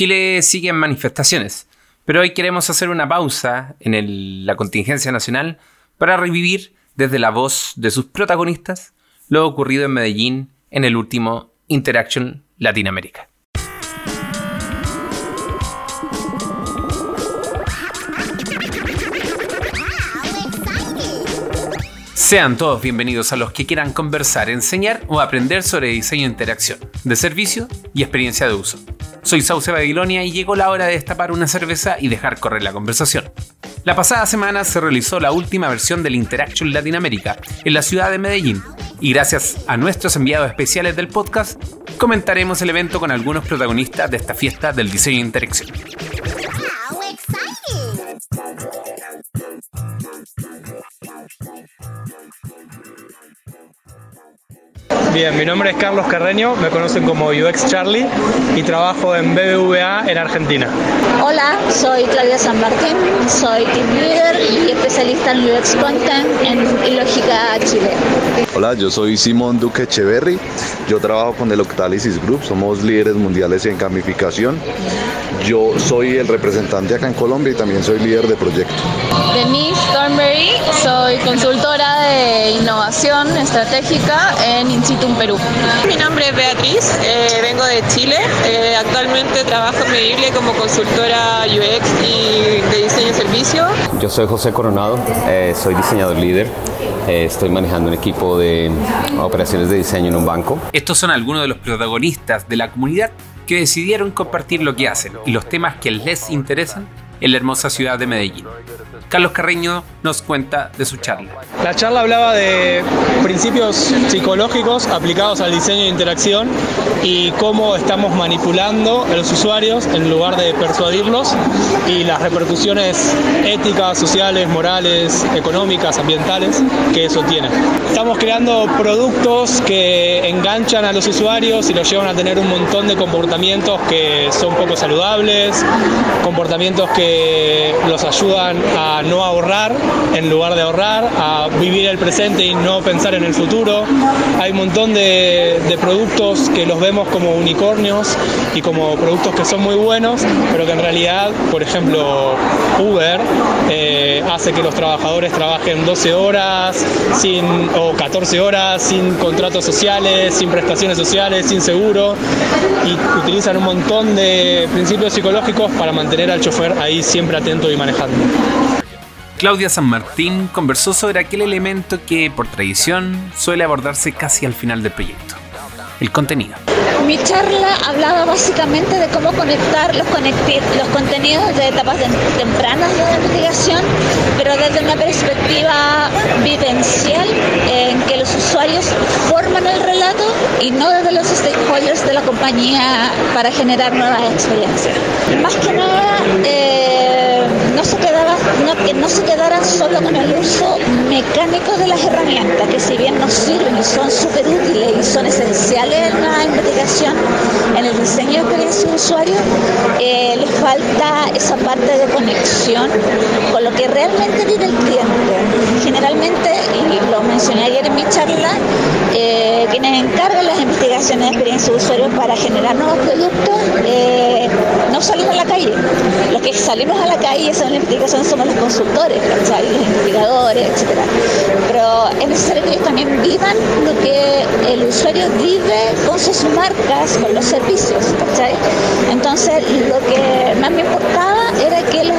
Chile sigue en manifestaciones, pero hoy queremos hacer una pausa en la contingencia nacional para revivir desde la voz de sus protagonistas lo ocurrido en Medellín en el último Interaction Latinoamérica. Sean todos bienvenidos a los que quieran conversar, enseñar o aprender sobre diseño de interacción, de servicio y experiencia de uso. Soy Sauce Babilonia y llegó la hora de destapar una cerveza y dejar correr la conversación. La pasada semana se realizó la última versión del Interaction Latinoamérica en la ciudad de Medellín y gracias a nuestros enviados especiales del podcast comentaremos el evento con algunos protagonistas de esta fiesta del diseño de interacción. Bien, mi nombre es Carlos Carreño, me conocen como UX Charlie y trabajo en BBVA en Argentina. Hola, soy Claudia San Martín, soy team leader y especialista en UX Content en Lógica Chile. Hola, yo soy Simón Duque Echeverry, yo trabajo con el Octalysis Group, somos líderes mundiales en gamificación. Yo soy el representante acá en Colombia y también soy líder de proyecto. Denise Thornberry, soy consultora de innovación estratégica en Instituto Perú. Mi nombre es Beatriz, eh, vengo de Chile. Eh, actualmente trabajo en Medible como consultora UX y de diseño y servicio. Yo soy José Coronado, eh, soy diseñador líder. estoy manejando un equipo de operaciones de diseño en un banco. Estos son algunos de los protagonistas de la comunidad que decidieron compartir lo que hacen y los temas que les interesan en la hermosa ciudad de Medellín. Carlos Carreño nos cuenta de su charla. La charla hablaba de principios psicológicos aplicados al diseño de interacción y cómo estamos manipulando a los usuarios en lugar de persuadirlos y las repercusiones éticas, sociales, morales, económicas, ambientales que eso tiene. Estamos creando productos que enganchan a los usuarios y los llevan a tener un montón de comportamientos que son poco saludables, comportamientos que los ayudan a no ahorrar en lugar de ahorrar, a vivir el presente y no pensar en el futuro. Hay un montón de, productos que los vemos como unicornios y como productos que son muy buenos, pero que en realidad, por ejemplo, Uber eh, hace que los trabajadores trabajen 12 horas sin, o 14 horas sin contratos sociales, sin prestaciones sociales, sin seguro y utilizan un montón de principios psicológicos para mantener al chofer ahí siempre atento y manejando. Claudia San Martín conversó sobre aquel elemento que, por tradición, suele abordarse casi al final del proyecto, el contenido. Mi charla hablaba básicamente de cómo conectar los, los contenidos de etapas tempranas de la investigación, pero desde una perspectiva vivencial en que los usuarios forman el relato y no desde los stakeholders de la compañía para generar nuevas experiencias. Más que nada, eh, que no se quedaran solo con el uso mecánico de las herramientas, que si bien nos sirven y son súper útiles y son esenciales en la investigación, en el diseño de experiencia de usuario, eh, les falta esa parte de conexión con lo que realmente vive el cliente. Generalmente, y lo mencioné ayer en mi charla, eh, quienes encargan las investigaciones de experiencia de usuario para generar nuevos productos, eh, no salimos a la calle. Los que salimos a la calle y hacen la investigación somos los consultores, los investigadores, etc. Pero es necesario que ellos también vivan lo que el usuario vive con sus marcas, con los servicios. Entonces, lo que más me importaba era que los,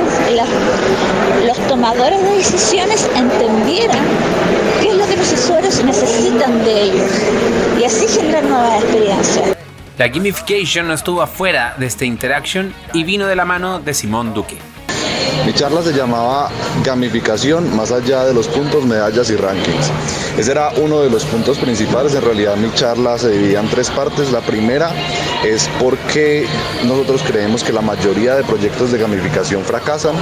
los tomadores de decisiones entendieran qué es lo que los usuarios necesitan de ellos y así generar nuevas experiencias. La gamification no estuvo afuera de esta interaction y vino de la mano de Simón Duque. Mi charla se llamaba Gamificación más allá de los puntos, medallas y rankings. Ese era uno de los puntos principales. En realidad mi charla se dividía en tres partes. La primera es porque nosotros creemos que la mayoría de proyectos de gamificación fracasan.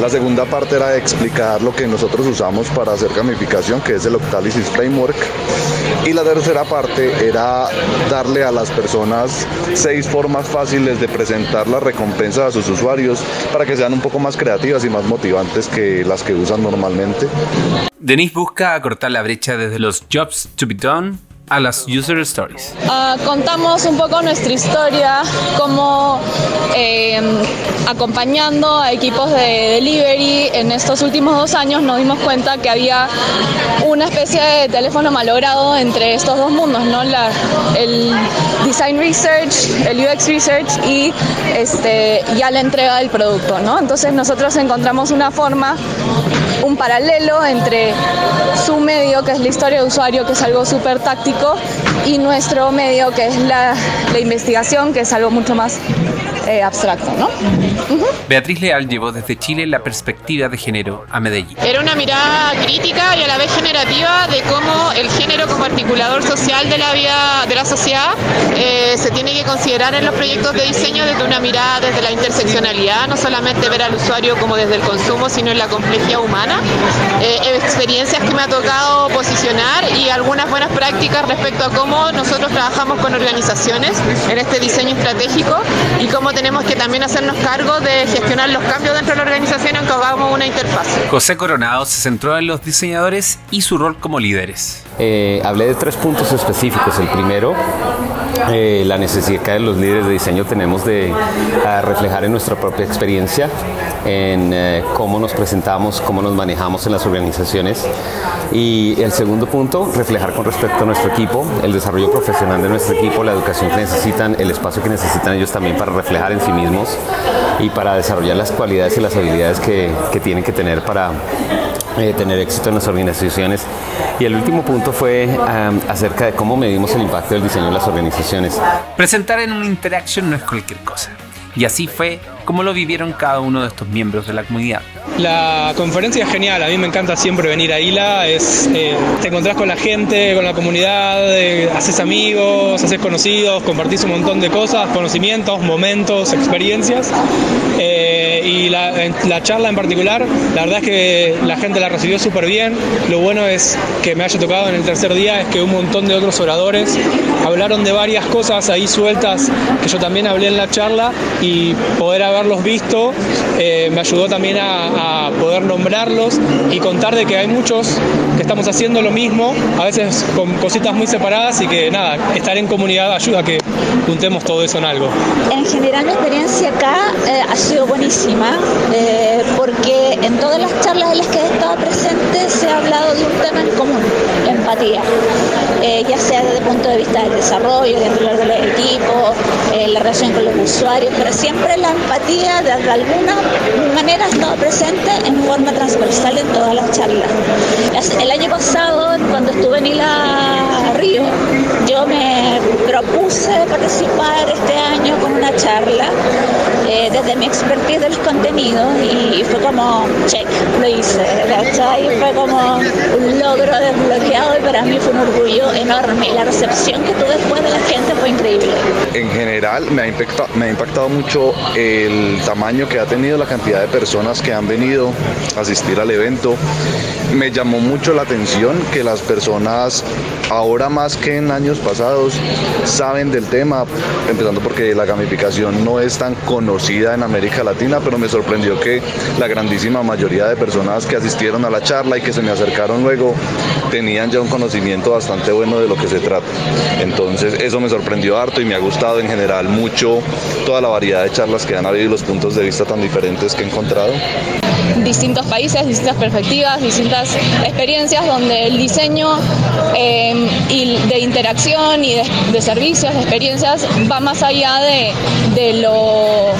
La segunda parte era explicar lo que nosotros usamos para hacer gamificación, que es el Octalysis Framework. Y la tercera parte era darle a las personas seis formas fáciles de presentar las recompensas a sus usuarios para que sean un poco más creativas y más motivantes que las que usan normalmente. Denise busca acortar la brecha desde los jobs to be done a las User Stories. Uh, contamos un poco nuestra historia, como eh, acompañando a equipos de delivery en estos últimos dos años nos dimos cuenta que había una especie de teléfono malogrado entre estos dos mundos, ¿no? El design research, el UX research y este, ya la entrega del producto, ¿no? Entonces nosotros encontramos una forma paralelo entre su medio, que es la historia de usuario, que es algo súper táctico, y nuestro medio, que es la investigación, que es algo mucho más eh, abstracto, ¿no? Beatriz Leal llevó desde Chile la perspectiva de género a Medellín. Era una mirada crítica y a la vez generativa de cómo el género como articulador social de la vida de la sociedad eh, se tiene que considerar en los proyectos de diseño desde una mirada desde la interseccionalidad, no solamente ver al usuario como desde el consumo, sino en la complejidad humana. Eh, experiencias que me ha tocado posicionar y algunas buenas prácticas respecto a cómo nosotros trabajamos con organizaciones en este diseño estratégico y cómo tenemos que también hacernos cargo de gestionar los cambios dentro de la organización aunque hagamos una interfaz. José Coronado se centró en los diseñadores y su rol como líderes. Eh, hablé de tres puntos específicos. El primero, eh, la necesidad que los líderes de diseño tenemos de reflejar en nuestra propia experiencia, en eh, cómo nos presentamos, cómo nos manejamos en las organizaciones. Y el segundo punto, reflejar con respecto a nuestro equipo, el desarrollo profesional de nuestro equipo, la educación que necesitan, el espacio que necesitan ellos también para reflejar en sí mismos y para desarrollar las cualidades y las habilidades que, que tienen que tener para eh, tener éxito en las organizaciones. Y el último punto fue acerca de cómo medimos el impacto del diseño en las organizaciones. Presentar en una interacción no es cualquier cosa. Y así fue como lo vivieron cada uno de estos miembros de la comunidad. La conferencia es genial, a mí me encanta siempre venir a ILA, eh, te encontrás con la gente, con la comunidad, eh, haces amigos, haces conocidos, compartís un montón de cosas, conocimientos, momentos, experiencias. Eh, y la, la, charla en particular, la verdad es que la gente la recibió súper bien. Lo bueno es que me haya tocado en el tercer día es que un montón de otros oradores hablaron de varias cosas ahí sueltas que yo también hablé en la charla y poder haberlos visto eh, me ayudó también a, a, poder nombrarlos y contar de que hay muchos que estamos haciendo lo mismo, a veces con cositas muy separadas y que nada, estar en comunidad ayuda a que juntemos todo eso en algo. En general mi experiencia acá eh, ha sido buenísima eh, porque en todas las charlas en las que he estado presente se ha hablado de un tema en común, la empatía, eh, ya sea desde el punto de vista del desarrollo, dentro del equipo, la relación con los usuarios, pero siempre la empatía de alguna manera ha estado presente en forma transversal en todas las charlas. El año pasado, cuando estuve en Ila Río, yo me propuse participar este año con una charla eh, desde mi expertise de los contenidos y fue como, check, lo hice, Y fue como un logro desbloqueado y para mí fue un orgullo enorme. La recepción que tuve después de la gente fue increíble. En general me ha, impactado, me ha impactado mucho el tamaño que ha tenido la cantidad de personas que han venido a asistir al evento. Me llamó mucho la atención que las personas ahora más que en años pasados saben del tema, empezando porque la gamificación no es tan conocida en América Latina, pero me sorprendió que la grandísima mayoría de personas que asistieron a la charla y que se me acercaron luego tenían ya un conocimiento bastante bueno de lo que se trata. Entonces eso me sorprendió harto y me ha gustado en general mucho toda la variedad de charlas que han habido y los puntos de vista tan diferentes que he encontrado distintos países, distintas perspectivas, distintas experiencias donde el diseño eh, y de interacción y de, de, servicios, de experiencias va más allá de, de lo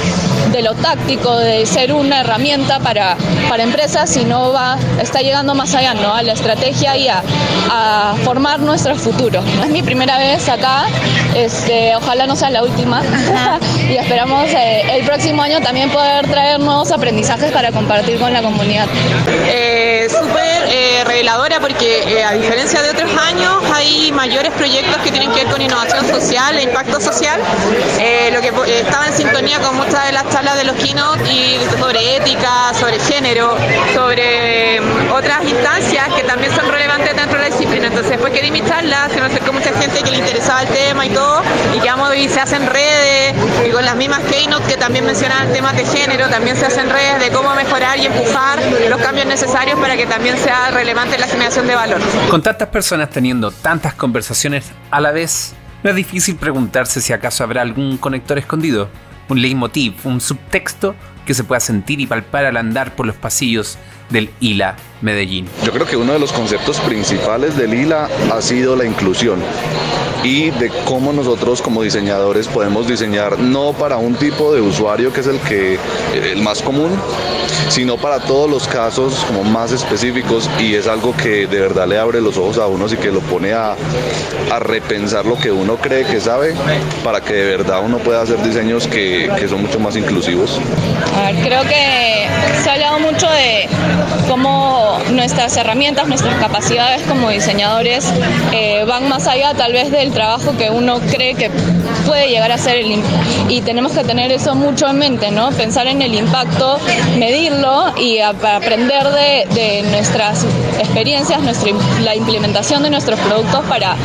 de lo táctico, de ser una herramienta para, para empresas, sino va, está llegando más allá, ¿no? A la estrategia y a, a formar nuestro futuro. Es mi primera vez acá, este, ojalá no sea la última, y esperamos eh, el próximo año también poder traer nuevos aprendizajes para compartir con la comunidad. Eh, Súper eh, reveladora porque eh, a diferencia de otros años hay mayores proyectos que tienen que ver con innovación social e impacto social, lo que estaba en sintonía con muchas de las charlas de los keynote y sobre ética, sobre género, sobre mm, otras instancias que también son relevantes dentro de la disciplina. Entonces después que di mi charla, se nos acercó mucha gente que le interesaba el tema y todo, y que vamos y se hacen redes, y con las mismas keynote que también mencionan temas de género, también se hacen redes de cómo mejorar y empujar los cambios necesarios para que también sea relevante la generación de valor. Con tantas personas teniendo tantas conversaciones a la vez, no es difícil preguntarse si acaso habrá algún conector escondido, un leitmotiv, un subtexto que se pueda sentir y palpar al andar por los pasillos del ILA Medellín. Yo creo que uno de los conceptos principales del ILA ha sido la inclusión y de cómo nosotros como diseñadores podemos diseñar no para un tipo de usuario que es el que el más común, sino para todos los casos como más específicos y es algo que de verdad le abre los ojos a uno y que lo pone a, a repensar lo que uno cree que sabe para que de verdad uno pueda hacer diseños que, que son mucho más inclusivos. A creo que se ha hablado mucho de cómo nuestras herramientas, nuestras capacidades como diseñadores eh, van más allá tal vez del trabajo que uno cree que puede llegar a ser el, y tenemos que tener eso mucho en mente, ¿no? Pensar en el impacto, medirlo y aprender de, de, nuestras experiencias, nuestra, la implementación de nuestros productos para,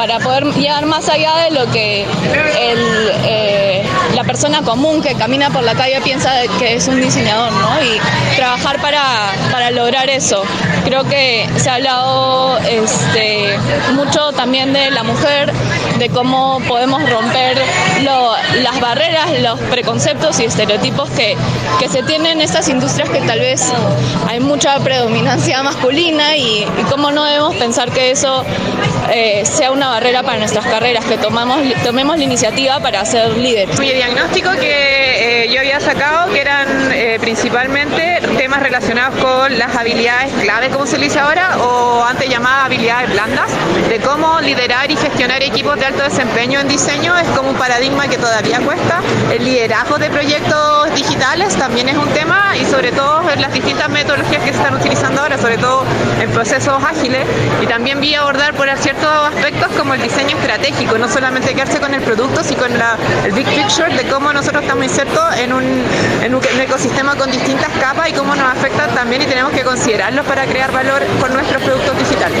para poder llegar más allá de lo que eh, la persona común que camina por la calle piensa que es un diseñador, ¿no? Y trabajar para, para lograr eso. Creo que se ha hablado este, mucho también de la mujer, de cómo podemos romper las barreras, los preconceptos y estereotipos que, que se tienen en estas industrias que tal vez hay mucha predominancia masculina y, y cómo no debemos pensar que eso eh, sea una barrera para nuestras carreras, que tomamos, tomemos la iniciativa para ser líderes. Mi diagnóstico que eh, yo había sacado, que eran eh, principalmente temas relacionados con las habilidades clave, como se dice ahora, o antes llamadas habilidades blandas, de cómo liderar y gestionar equipos de alto desempeño en diseño es como un paradigma que todavía cuesta. El liderazgo de proyectos digitales también es un tema y sobre todo en las distintas metodologías que se están utilizando ahora, sobre todo en procesos ágiles. Y también vi abordar por ciertos aspectos como el diseño estratégico, no solamente quedarse con el producto, sino con el big picture de cómo nosotros estamos insertos en un, en un ecosistema con distintas capas y cómo nos afecta también y tenemos que considerarlos para crear valor con nuestros productos digitales.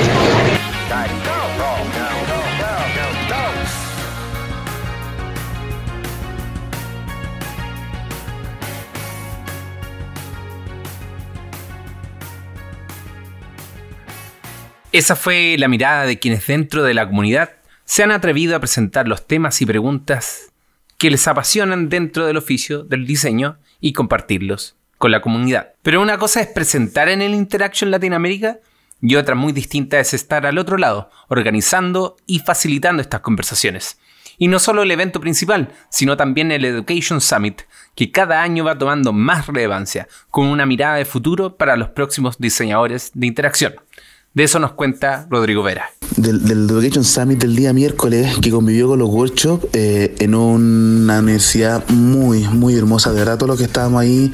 Esa fue la mirada de quienes dentro de la comunidad se han atrevido a presentar los temas y preguntas que les apasionan dentro del oficio del diseño y compartirlos con la comunidad. Pero una cosa es presentar en el Interaction Latinoamérica y otra muy distinta es estar al otro lado, organizando y facilitando estas conversaciones. Y no solo el evento principal, sino también el Education Summit, que cada año va tomando más relevancia, con una mirada de futuro para los próximos diseñadores de interacción. De eso nos cuenta Rodrigo Vera. Del, del Education Summit del día miércoles, que convivió con los workshops eh, en una universidad muy, muy hermosa. De verdad, todos los que estábamos ahí,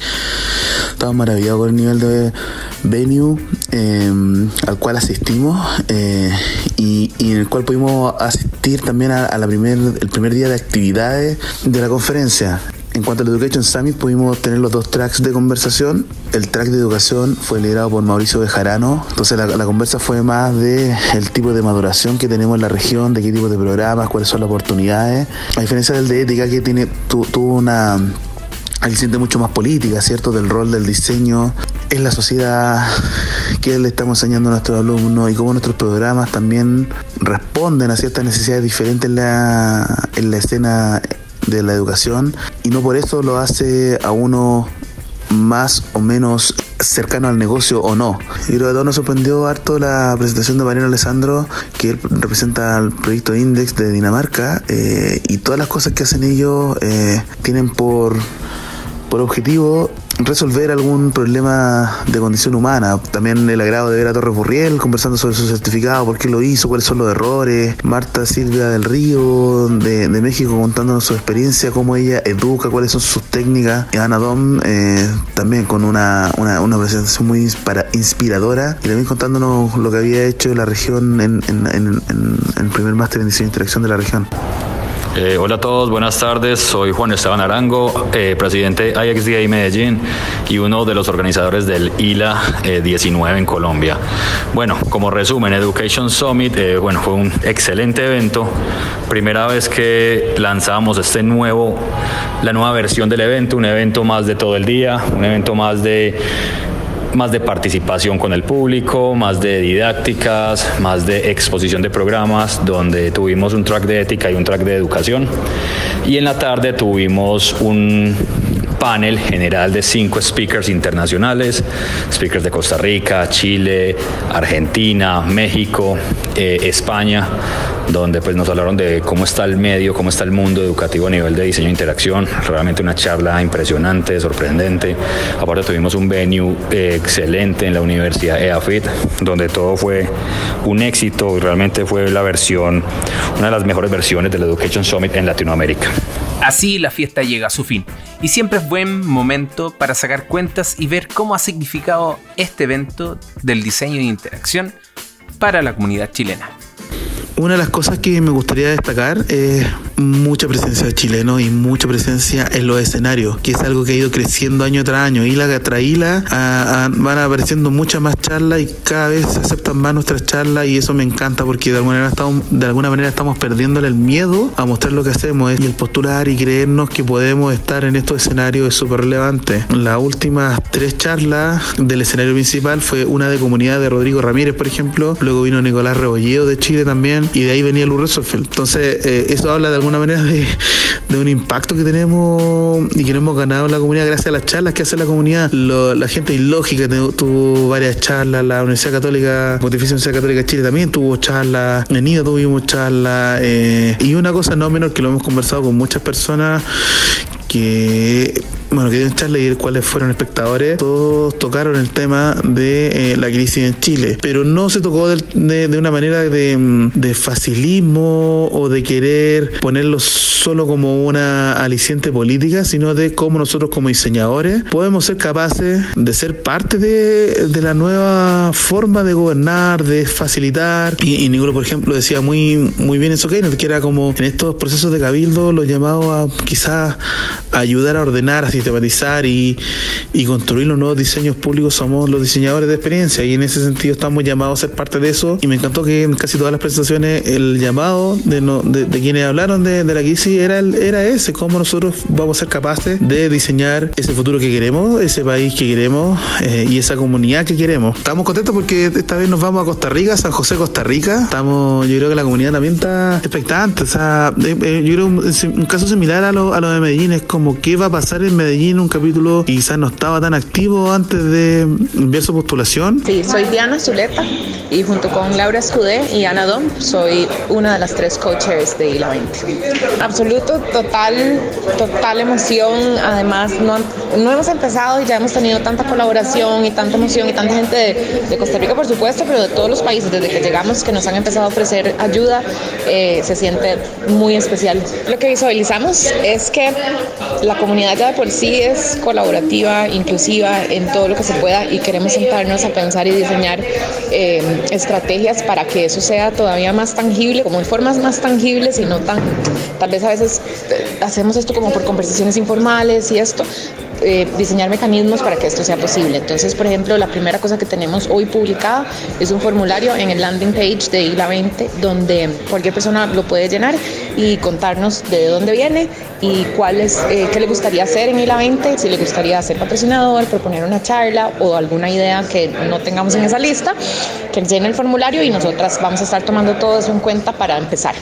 estábamos maravillados con el nivel de venue eh, al cual asistimos eh, y, en el cual pudimos asistir también a, a la primer, el primer día de actividades de la conferencia. En cuanto al Education Summit, pudimos tener los dos tracks de conversación. El track de educación fue liderado por Mauricio Bejarano. Entonces, la, conversa fue más de el tipo de maduración que tenemos en la región, de qué tipo de programas, cuáles son las oportunidades. A diferencia del de ética, que tiene, tu, tuvo una aliciente mucho más política, ¿cierto? Del rol del diseño en la sociedad, que le estamos enseñando a nuestros alumnos y cómo nuestros programas también responden a ciertas necesidades diferentes en la, en la escena de la educación y no por eso lo hace a uno más o menos cercano al negocio o no. Y creo que a todos nos sorprendió harto la presentación de Mariano Alessandro, que él representa al proyecto Index de Dinamarca, eh, y todas las cosas que hacen ellos eh, tienen por, por objetivo resolver algún problema de condición humana. También el agrado de ver a Torres Burriel conversando sobre su certificado, por qué lo hizo, cuáles son los errores. Marta Silvia del Río de, México contándonos su experiencia, cómo ella educa, cuáles son sus técnicas. Y Ana Dom eh, también con una, una, una, presentación muy inspiradora y también contándonos lo que había hecho la región en, en, en, en el primer máster en diseño e interacción de la región. Eh, hola a todos, buenas tardes. Soy Juan Esteban Arango, eh, presidente de IXDA Medellín y uno de los organizadores del ILA 19 eh, en Colombia. Bueno, como resumen, Education Summit, bueno, fue un excelente evento. Primera vez que lanzamos este nuevo, la nueva versión del evento, un evento más de todo el día, un evento más de más de participación con el público, más de didácticas, más de exposición de programas, donde tuvimos un track de ética y un track de educación. Y en la tarde tuvimos un panel general de cinco speakers internacionales, speakers de Costa Rica, Chile, Argentina, México, eh, España, donde pues nos hablaron de cómo está el medio, cómo está el mundo educativo a nivel de diseño e interacción. Realmente una charla impresionante, sorprendente. Aparte tuvimos un venue eh, excelente en la Universidad EAFIT, donde todo fue un éxito y realmente fue la versión, una de las mejores versiones del Education Summit en Latinoamérica. Así la fiesta llega a su fin y siempre es buen momento para sacar cuentas y ver cómo ha significado este evento del diseño e interacción para la comunidad chilena. Una de las cosas que me gustaría destacar es mucha presencia de chilenos y mucha presencia en los escenarios, que es algo que ha ido creciendo año tras año. Y la tras van apareciendo muchas más charlas y cada vez se aceptan más nuestras charlas y eso me encanta porque de alguna manera estamos, de alguna manera estamos perdiéndole el miedo a mostrar lo que hacemos y el postular y creernos que podemos estar en estos escenarios es súper relevante. Las últimas tres charlas del escenario principal fue una de comunidad de Rodrigo Ramírez, por ejemplo, luego vino Nicolás Rebolledo de Chile también y de ahí venía Lou Entonces, eh, eso habla de alguna manera de, un impacto que tenemos y que no hemos ganado en la comunidad gracias a las charlas que hace la comunidad. la gente ilógica tuvo varias charlas, la Universidad Católica, Pontificia Universidad Católica de Chile también tuvo charlas, en NIDA tuvimos charlas, eh, y una cosa no menor que lo hemos conversado con muchas personas que bueno, quería echarle y cuáles fueron espectadores, todos tocaron el tema de eh, la crisis en Chile, pero no se tocó de, de, una manera de, de, facilismo o de querer ponerlo solo como una aliciente política, sino de cómo nosotros como diseñadores podemos ser capaces de ser parte de, de la nueva forma de gobernar, de facilitar. Y, y por ejemplo, decía muy, muy bien eso que era como en estos procesos de cabildo los llamados a quizás ayudar a ordenar, a sistematizar y, y, construir los nuevos diseños públicos somos los diseñadores de experiencia y en ese sentido estamos llamados a ser parte de eso y me encantó que en casi todas las presentaciones el llamado de, de, quienes hablaron de, la crisis era, era ese, cómo nosotros vamos a ser capaces de diseñar ese futuro que queremos, ese país que queremos eh, y esa comunidad que queremos. Estamos contentos porque esta vez nos vamos a Costa Rica, San José, Costa Rica. Estamos, yo creo que la comunidad también está expectante. O sea, eh, eh, yo creo un, un caso similar a lo, a lo de Medellín es como qué va a pasar en Medellín, un capítulo quizás no estaba tan activo antes de enviar su postulación. Sí, soy Diana Zuleta y junto con Laura Escudé y Ana Dom soy una de las tres coaches de ILA 20. Absoluto, total, total emoción. Además, no, no hemos empezado y ya hemos tenido tanta colaboración y tanta emoción y tanta gente de, de, Costa Rica, por supuesto, pero de todos los países desde que llegamos que nos han empezado a ofrecer ayuda, eh, se siente muy especial. Lo que visualizamos es que la comunidad ya de por sí es colaborativa, inclusiva en todo lo que se pueda y queremos sentarnos a pensar y diseñar eh, estrategias para que eso sea todavía más tangible, como en formas más tangibles y no tan, tal vez a veces eh, hacemos esto como por conversaciones informales y esto, eh, diseñar mecanismos para que esto sea posible. Entonces, por ejemplo, la primera cosa que tenemos hoy publicada es un formulario en el landing page de ILA 20 donde cualquier persona lo puede llenar y contarnos de dónde viene y cuál eh, qué le gustaría hacer en ILA 20, si le gustaría ser patrocinador, proponer una charla o alguna idea que no tengamos en esa lista, que llene el formulario y nosotras vamos a estar tomando todo eso en cuenta para empezar.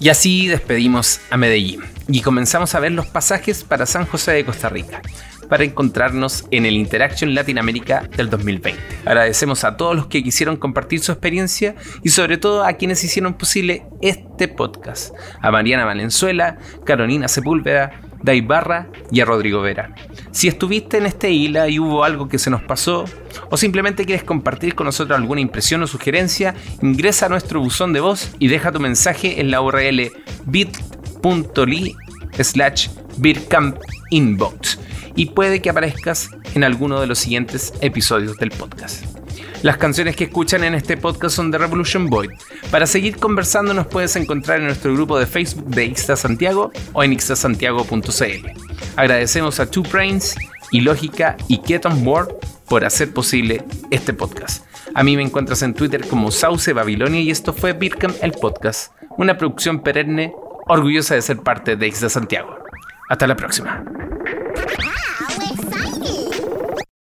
Y así despedimos a Medellín y comenzamos a ver los pasajes para San José de Costa Rica para encontrarnos en el Interaction Latinoamérica del 2020. Agradecemos a todos los que quisieron compartir su experiencia y sobre todo a quienes hicieron posible este podcast. A Mariana Valenzuela, Carolina Sepúlveda, Dai Barra y a Rodrigo Vera. Si estuviste en este isla y hubo algo que se nos pasó, o simplemente quieres compartir con nosotros alguna impresión o sugerencia, ingresa a nuestro buzón de voz y deja tu mensaje en la URL bit.ly slash inbox y puede que aparezcas en alguno de los siguientes episodios del podcast. Las canciones que escuchan en este podcast son de Revolution Void. Para seguir conversando nos puedes encontrar en nuestro grupo de Facebook de Ixta Santiago o en ixtasantiago.cl. Agradecemos a Two Brains, Ilógica y Keton Ward por hacer posible este podcast. A mí me encuentras en Twitter como Sauce Babilonia y esto fue Birkham el Podcast, una producción perenne orgullosa de ser parte de Ixta Santiago. Hasta la próxima.